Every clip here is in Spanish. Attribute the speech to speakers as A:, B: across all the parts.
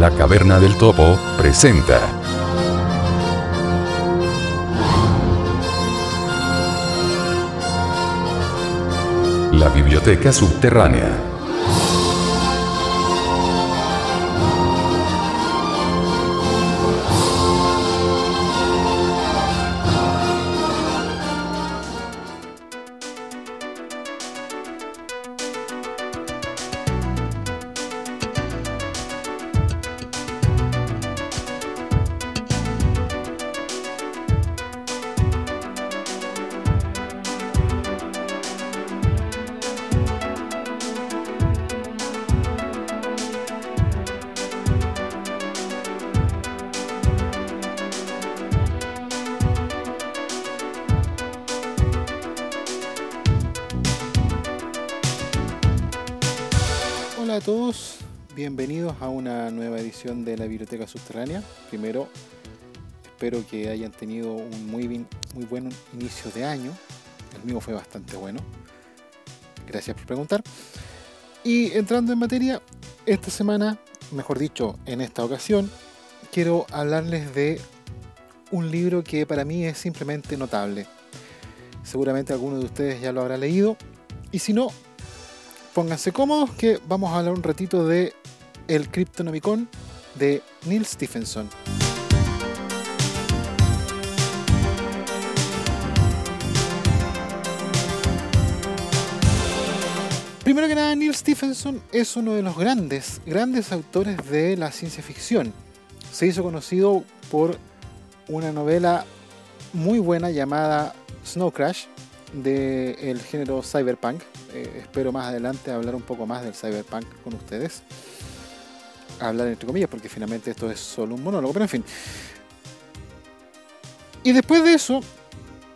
A: La Caverna del Topo, presenta. La Biblioteca Subterránea.
B: Bienvenidos a una nueva edición de la Biblioteca Subterránea. Primero, espero que hayan tenido un muy, muy buen inicio de año. El mío fue bastante bueno. Gracias por preguntar. Y entrando en materia, esta semana, mejor dicho, en esta ocasión, quiero hablarles de un libro que para mí es simplemente notable. Seguramente alguno de ustedes ya lo habrá leído. Y si no, pónganse cómodos que vamos a hablar un ratito de El Cryptonomicon de Neil Stephenson. Primero que nada, Neil Stephenson es uno de los grandes, grandes autores de la ciencia ficción. Se hizo conocido por una novela muy buena llamada Snow Crash del género cyberpunk. Eh, espero más adelante hablar un poco más del cyberpunk con ustedes. Hablar entre comillas, porque finalmente esto es solo un monólogo, pero en fin. Y después de eso,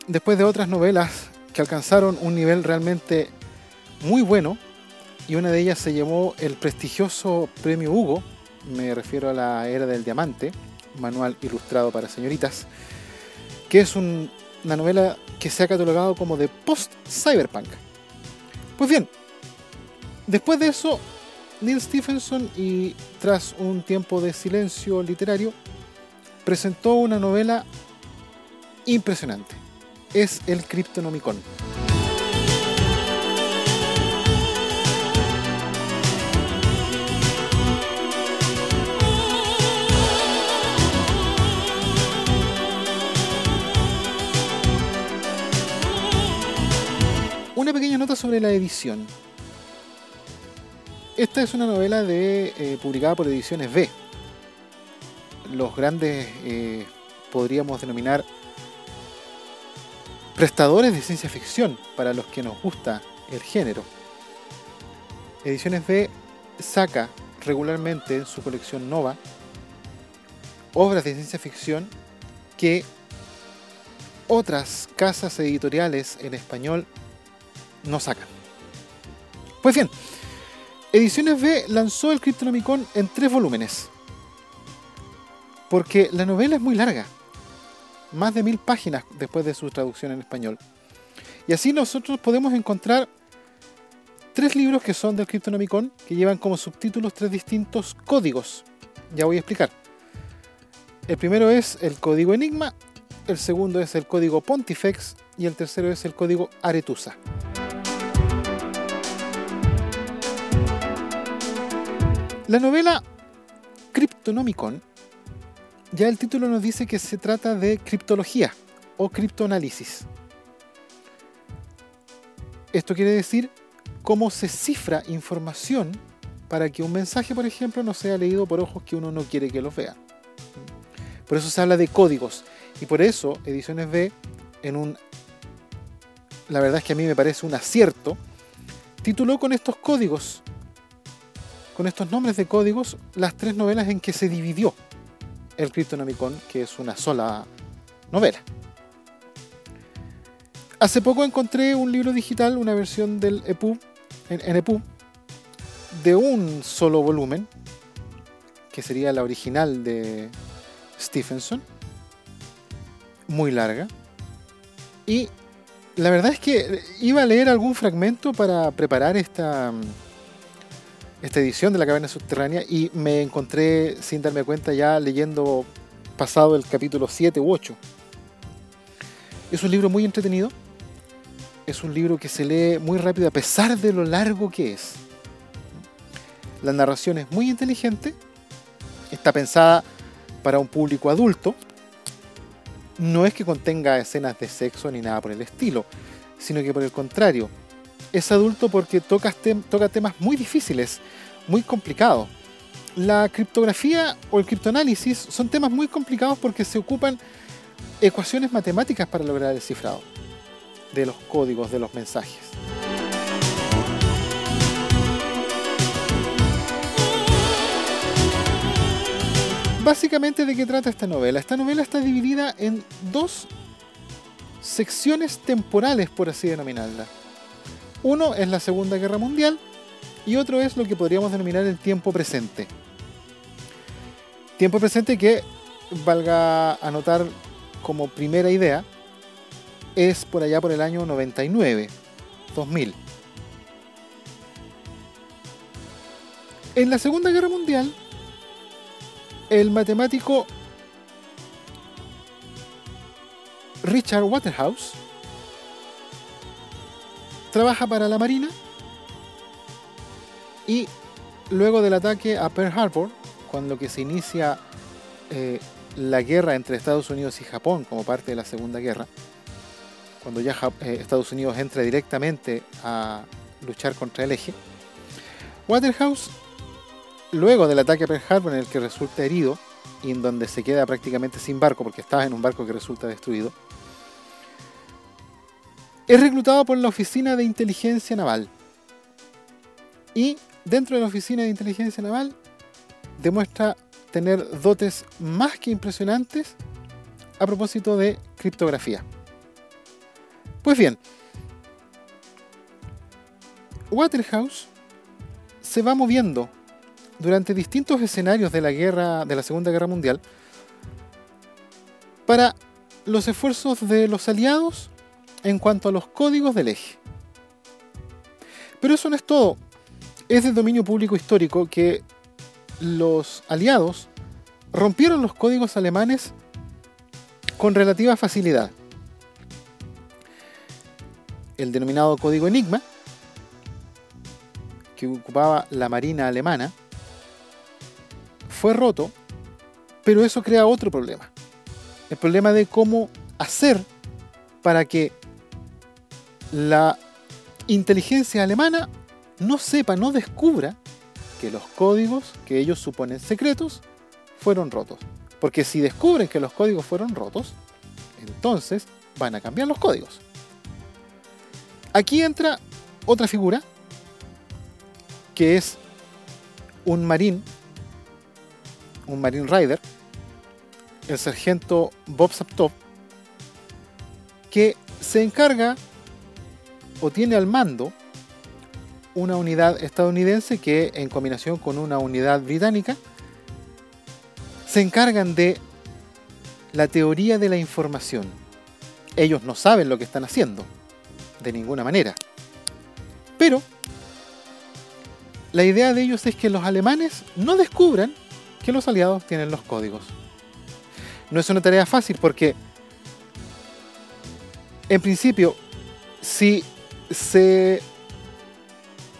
B: después de otras novelas que alcanzaron un nivel realmente muy bueno, y una de ellas se llamó el prestigioso premio Hugo, me refiero a la Era del Diamante, manual ilustrado para señoritas, que es un- una novela que se ha catalogado como de post-cyberpunk. Pues bien, después de eso, Neil Stephenson, y tras un tiempo de silencio literario, presentó una novela impresionante. Es el Cryptonomicon. Una pequeña nota sobre la edición. Esta es una novela de, eh, publicada por Ediciones B. Los grandes, eh, podríamos denominar, prestadores de ciencia ficción para los que nos gusta el género. Ediciones B saca regularmente en su colección Nova obras de ciencia ficción que otras casas editoriales en español no sacan. Pues bien, Ediciones B lanzó el Cryptonomicon en tres volúmenes. Porque la novela es muy larga. Más de mil páginas después de su traducción en español. Y así nosotros podemos encontrar tres libros que son del Cryptonomicon que llevan como subtítulos tres distintos códigos. Ya voy a explicar. El primero es el código Enigma, el segundo es el código Pontifex y el tercero es el código Aretusa. La novela Cryptonomicon, ya el título nos dice que se trata de criptología o criptoanálisis. Esto quiere decir cómo se cifra información para que un mensaje, por ejemplo, no sea leído por ojos que uno no quiere que los vean. Por eso se habla de códigos. Y por eso Ediciones B, en un... La verdad es que a mí me parece un acierto, tituló con estos códigos con estos nombres de códigos las tres novelas en que se dividió el Cryptonomicon, que es una sola novela. Hace poco encontré un libro digital, una versión del EPUB, en, en EPUB, de un solo volumen, que sería la original de Stephenson, muy larga. Y la verdad es que iba a leer algún fragmento para preparar esta, esta edición de La Caverna Subterránea y me encontré, sin darme cuenta, ya leyendo pasado el capítulo 7 u 8. Es un libro muy entretenido. Es un libro que se lee muy rápido a pesar de lo largo que es. La narración es muy inteligente. Está pensada para un público adulto. No es que contenga escenas de sexo ni nada por el estilo, sino que por el contrario, es adulto porque toca, temas muy difíciles, muy complicados. La criptografía o el criptoanálisis son temas muy complicados porque se ocupan ecuaciones matemáticas para lograr el cifrado de los códigos de los mensajes. Básicamente de qué trata esta novela. Esta novela está dividida en dos secciones temporales, por así denominarla. Uno es la Segunda Guerra Mundial y otro es lo que podríamos denominar el tiempo presente. Tiempo presente que, valga anotar como primera idea, es por allá por el año 99, 2000. En la Segunda Guerra Mundial, el matemático Richard Waterhouse trabaja para la Marina y luego del ataque a Pearl Harbor, cuando que se inicia eh, la guerra entre Estados Unidos y Japón como parte de la Segunda Guerra, cuando ya eh, Estados Unidos entra directamente a luchar contra el eje, Waterhouse, luego del ataque a Pearl Harbor en el que resulta herido y en donde se queda prácticamente sin barco porque estaba en un barco que resulta destruido, es reclutado por la Oficina de Inteligencia Naval. Y dentro de la Oficina de Inteligencia Naval demuestra tener dotes más que impresionantes a propósito de criptografía. Pues bien, Waterhouse se va moviendo durante distintos escenarios de la guerra de la Segunda Guerra Mundial para los esfuerzos de los aliados en cuanto a los códigos del eje. Pero eso no es todo. Es de dominio público histórico que los aliados rompieron los códigos alemanes con relativa facilidad. El denominado código Enigma, que ocupaba la Marina alemana, fue roto, pero eso crea otro problema. El problema de cómo hacer para que la inteligencia alemana no sepa, no descubra que los códigos que ellos suponen secretos fueron rotos. Porque si descubren que los códigos fueron rotos, entonces van a cambiar los códigos. Aquí entra otra figura, que es un marín, un marine rider, el sargento Bob Saptop, que se encarga o tiene al mando una unidad estadounidense que en combinación con una unidad británica se encargan de la teoría de la información. Ellos no saben lo que están haciendo, de ninguna manera. Pero la idea de ellos es que los alemanes no descubran que los aliados tienen los códigos. No es una tarea fácil porque, en principio, si se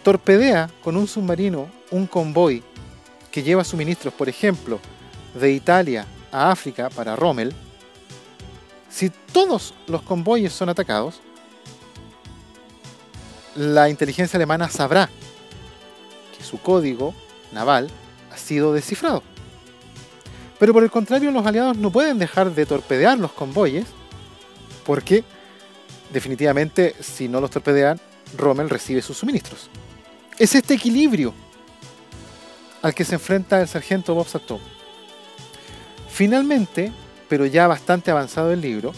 B: torpedea con un submarino un convoy que lleva suministros, por ejemplo, de Italia a África para Rommel, si todos los convoyes son atacados, la inteligencia alemana sabrá que su código naval ha sido descifrado. Pero por el contrario, los aliados no pueden dejar de torpedear los convoyes porque definitivamente, si no los torpedean, Rommel recibe sus suministros. Es este equilibrio al que se enfrenta el sargento Bob Sato. Finalmente, pero ya bastante avanzado el libro,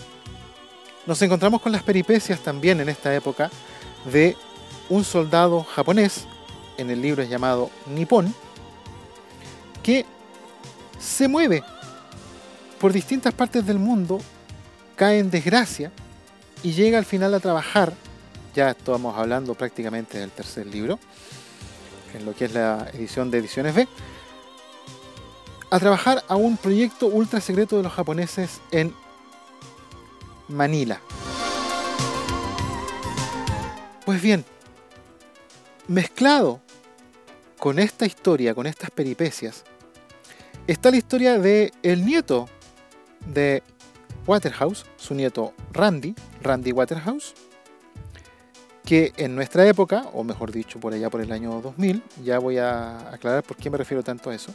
B: nos encontramos con las peripecias también en esta época de un soldado japonés, en el libro es llamado Nippon, que se mueve por distintas partes del mundo, cae en desgracia y llega al final a trabajar, ya estamos hablando prácticamente del tercer libro, en lo que es la edición de Ediciones B, a trabajar a un proyecto ultra secreto de los japoneses en Manila. Pues bien, mezclado con esta historia, con estas peripecias, está la historia de el nieto de Waterhouse, su nieto Randy, Randy Waterhouse, que en nuestra época, o mejor dicho por allá por el año 2000, ya voy a aclarar por qué me refiero tanto a eso,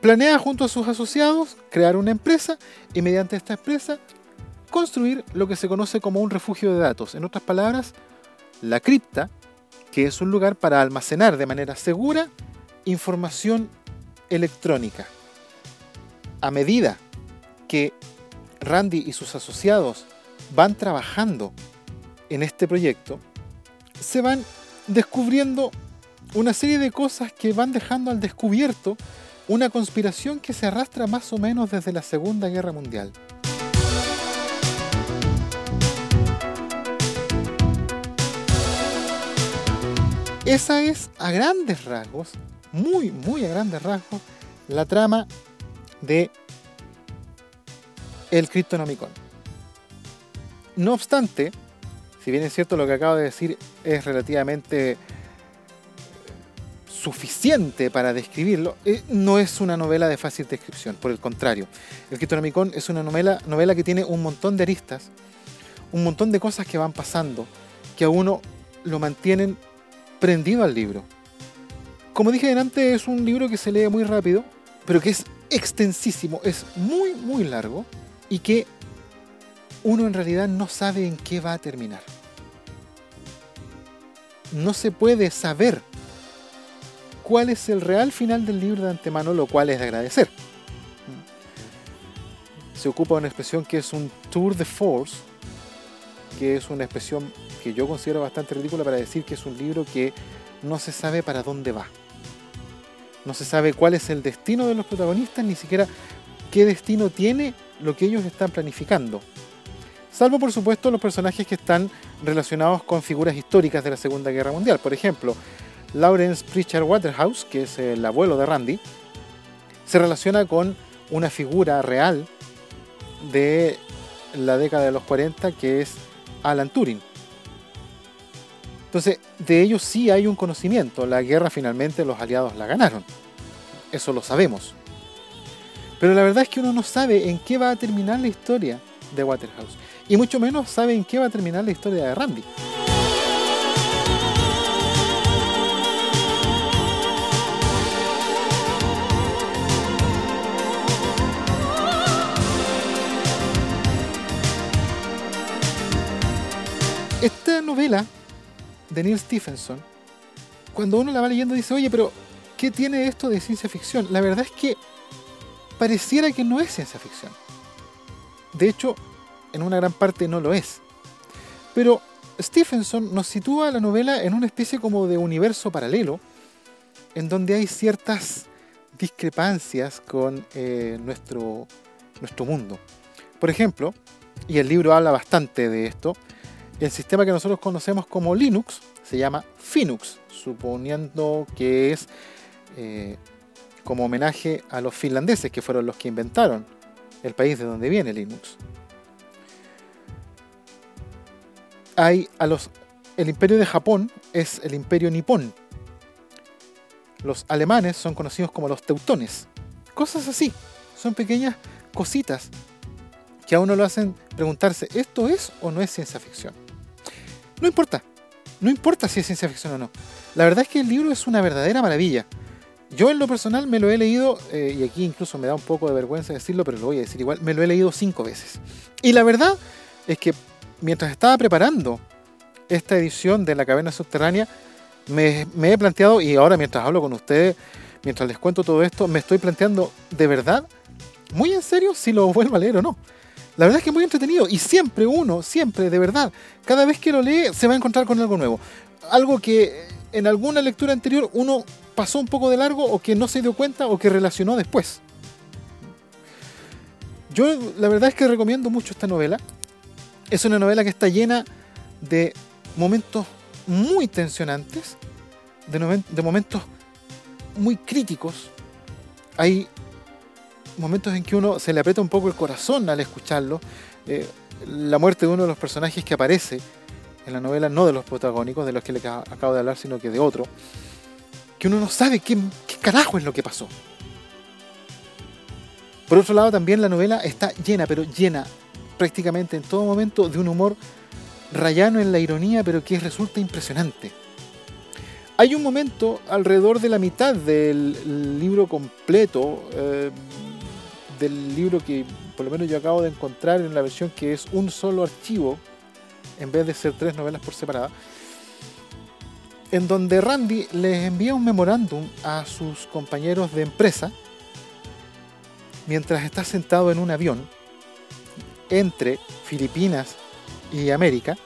B: planea junto a sus asociados crear una empresa y mediante esta empresa construir lo que se conoce como un refugio de datos. En otras palabras, la cripta, que es un lugar para almacenar de manera segura información electrónica. A medida que Randy y sus asociados van trabajando en este proyecto, se van descubriendo una serie de cosas que van dejando al descubierto una conspiración que se arrastra más o menos desde la Segunda Guerra Mundial. Esa es a grandes rasgos, muy, muy a grandes rasgos, la trama de el Cryptonomicon. No obstante, si bien es cierto lo que acabo de decir es relativamente suficiente para describirlo, eh, no es una novela de fácil descripción, por el contrario. El Cryptonomicon es una novela, novela que tiene un montón de aristas, un montón de cosas que van pasando, que a uno lo mantienen prendido al libro. Como dije antes, es un libro que se lee muy rápido, pero que es extensísimo, es muy, muy largo y que uno en realidad no sabe en qué va a terminar. No se puede saber cuál es el real final del libro de antemano, lo cual es de agradecer. Se ocupa una expresión que es un tour de force, que es una expresión que yo considero bastante ridícula para decir que es un libro que no se sabe para dónde va. No se sabe cuál es el destino de los protagonistas, ni siquiera qué destino tiene lo que ellos están planificando. Salvo por supuesto los personajes que están relacionados con figuras históricas de la Segunda Guerra Mundial. Por ejemplo, Lawrence Pritchard Waterhouse, que es el abuelo de Randy, se relaciona con una figura real de la década de los 40 que es Alan Turing. Entonces, de ellos sí hay un conocimiento. La guerra finalmente los aliados la ganaron. Eso lo sabemos. Pero la verdad es que uno no sabe en qué va a terminar la historia de Waterhouse. Y mucho menos sabe en qué va a terminar la historia de Randy. Esta novela de Neil Stephenson, cuando uno la va leyendo dice, oye, pero ¿qué tiene esto de ciencia ficción? La verdad es que pareciera que no es ciencia ficción. De hecho, en una gran parte no lo es. Pero Stephenson nos sitúa la novela en una especie como de universo paralelo, en donde hay ciertas discrepancias con eh, nuestro, nuestro mundo. Por ejemplo, y el libro habla bastante de esto, el sistema que nosotros conocemos como Linux se llama Finux, suponiendo que es eh, como homenaje a los finlandeses, que fueron los que inventaron el país de donde viene Linux. Hay a los, el imperio de Japón es el imperio nipón. Los alemanes son conocidos como los teutones. Cosas así. Son pequeñas cositas que a uno lo hacen preguntarse, ¿esto es o no es ciencia ficción? No importa. No importa si es ciencia ficción o no. La verdad es que el libro es una verdadera maravilla. Yo en lo personal me lo he leído, eh, y aquí incluso me da un poco de vergüenza decirlo, pero lo voy a decir igual, me lo he leído cinco veces. Y la verdad es que mientras estaba preparando esta edición de La Caverna Subterránea, me, me he planteado, y ahora mientras hablo con ustedes, mientras les cuento todo esto, me estoy planteando de verdad, muy en serio, si lo vuelvo a leer o no. La verdad es que es muy entretenido y siempre uno, siempre, de verdad, cada vez que lo lee se va a encontrar con algo nuevo. Algo que en alguna lectura anterior uno pasó un poco de largo o que no se dio cuenta o que relacionó después. Yo la verdad es que recomiendo mucho esta novela. Es una novela que está llena de momentos muy tensionantes, de, momentos muy críticos. Hay momentos en que uno se le aprieta un poco el corazón al escucharlo. Eh, la muerte de uno de los personajes que aparece en la novela, no de los protagónicos, de los que le acabo de hablar, sino que de otro, que uno no sabe qué, carajo es lo que pasó. Por otro lado, también la novela está llena, pero llena prácticamente en todo momento de un humor rayano en la ironía, pero que resulta impresionante. Hay un momento alrededor de la mitad del libro completo, eh, del libro que por lo menos yo acabo de encontrar en la versión que es un solo archivo, en vez de ser tres novelas por separada, en donde Randy les envía un memorándum a sus compañeros de empresa mientras está sentado en un avión entre Filipinas y América,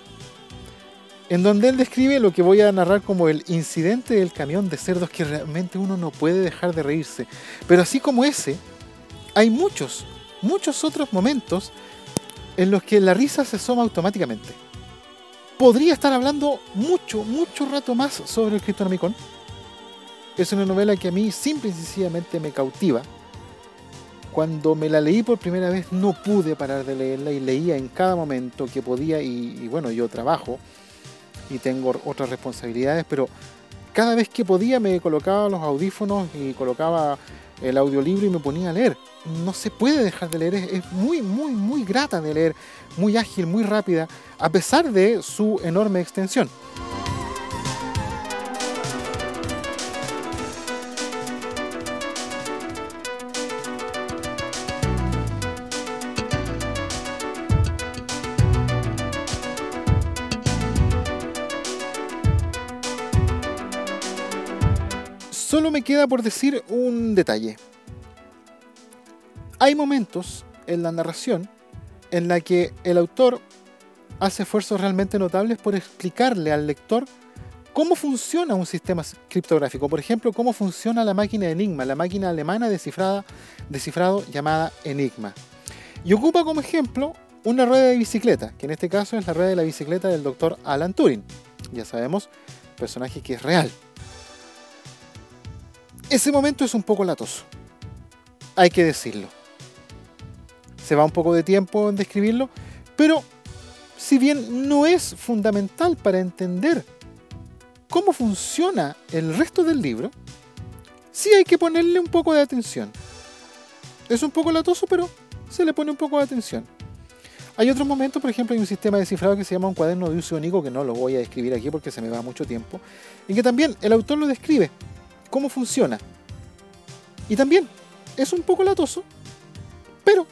B: en donde él describe lo que voy a narrar como el incidente del camión de cerdos que realmente uno no puede dejar de reírse. Pero así como ese, hay muchos, muchos otros momentos en los que la risa se asoma automáticamente. Podría estar hablando mucho, mucho rato más sobre el Cryptonomicon. Es una novela que a mí simple y sencillamente me cautiva. Cuando me la leí por primera vez no pude parar de leerla y leía en cada momento que podía y, y bueno, yo trabajo y tengo otras responsabilidades, pero cada vez que podía me colocaba los audífonos y colocaba el audiolibro y me ponía a leer. No se puede dejar de leer, es, muy, muy, muy grata de leer, muy ágil, muy rápida, a pesar de su enorme extensión. Queda por decir un detalle. Hay momentos en la narración en la que el autor hace esfuerzos realmente notables por explicarle al lector cómo funciona un sistema criptográfico. Por ejemplo, cómo funciona la máquina Enigma, la máquina alemana descifrada, descifrado llamada Enigma. Y ocupa como ejemplo una rueda de bicicleta, que en este caso es la rueda de la bicicleta del doctor Alan Turing. Ya sabemos, personaje que es real. Ese momento es un poco latoso. Hay que decirlo. Se va un poco de tiempo en describirlo, pero si bien no es fundamental para entender cómo funciona el resto del libro, sí hay que ponerle un poco de atención. Es un poco latoso, pero se le pone un poco de atención. Hay otros momentos, por ejemplo, hay un sistema de cifrado que se llama un cuaderno de uso único, que no lo voy a describir aquí porque se me va mucho tiempo, en que también el autor lo describe cómo funciona. Y también es un poco latoso, pero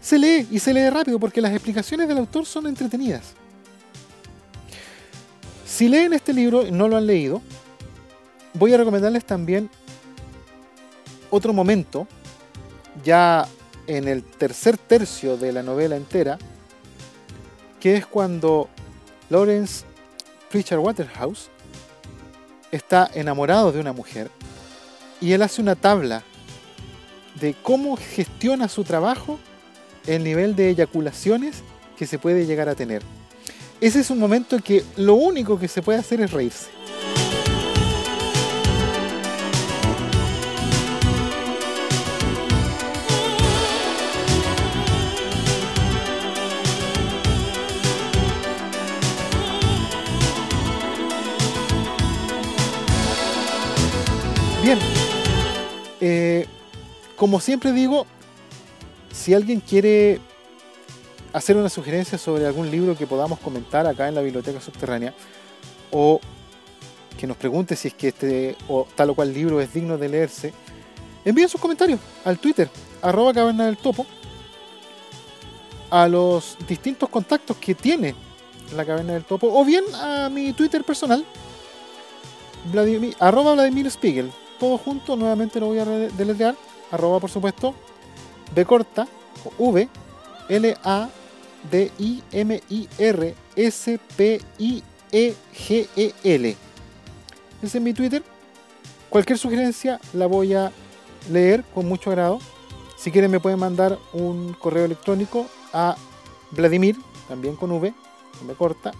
B: se lee y se lee rápido porque las explicaciones del autor son entretenidas. Si leen este libro y no lo han leído, voy a recomendarles también otro momento, ya en el tercer tercio de la novela entera, que es cuando Lawrence Pritchard Waterhouse está enamorado de una mujer y él hace una tabla de cómo gestiona su trabajo el nivel de eyaculaciones que se puede llegar a tener. Ese es un momento en que lo único que se puede hacer es reírse. Como siempre digo, si alguien quiere hacer una sugerencia sobre algún libro que podamos comentar acá en la biblioteca subterránea, o que nos pregunte si es que este o tal o cual libro es digno de leerse, envíen sus comentarios al Twitter, arroba caverna del topo, a los distintos contactos que tiene la caverna del topo, o bien a mi Twitter personal, Vladimir, arroba Vladimir Spiegel, todo junto, nuevamente lo voy a deletrear, arroba por supuesto, B corta, V, L, A, D, I, M, I, R, S, P, I, E, G, E, L. Ese es mi Twitter. Cualquier sugerencia la voy a leer con mucho agrado. Si quieren me pueden mandar un correo electrónico a Vladimir, también con V, me corta,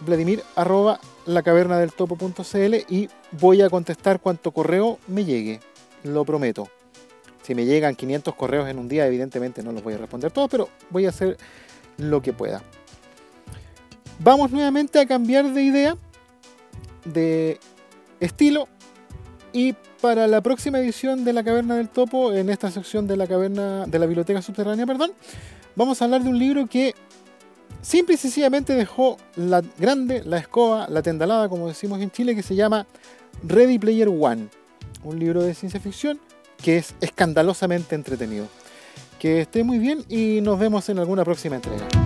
B: Vladimir arroba lacavernadeltopo.cl y voy a contestar cuanto correo me llegue, lo prometo. Si me llegan 500 correos en un día, evidentemente no los voy a responder todos, pero voy a hacer lo que pueda. Vamos nuevamente a cambiar de idea, de estilo, y para la próxima edición de La Caverna del Topo, en esta sección de la caverna de la biblioteca subterránea, perdón, vamos a hablar de un libro que simple y sencillamente dejó la grande, la escoba, la tendalada, como decimos en Chile, que se llama Ready Player One, un libro de ciencia ficción que es escandalosamente entretenido. Que esté muy bien y nos vemos en alguna próxima entrega.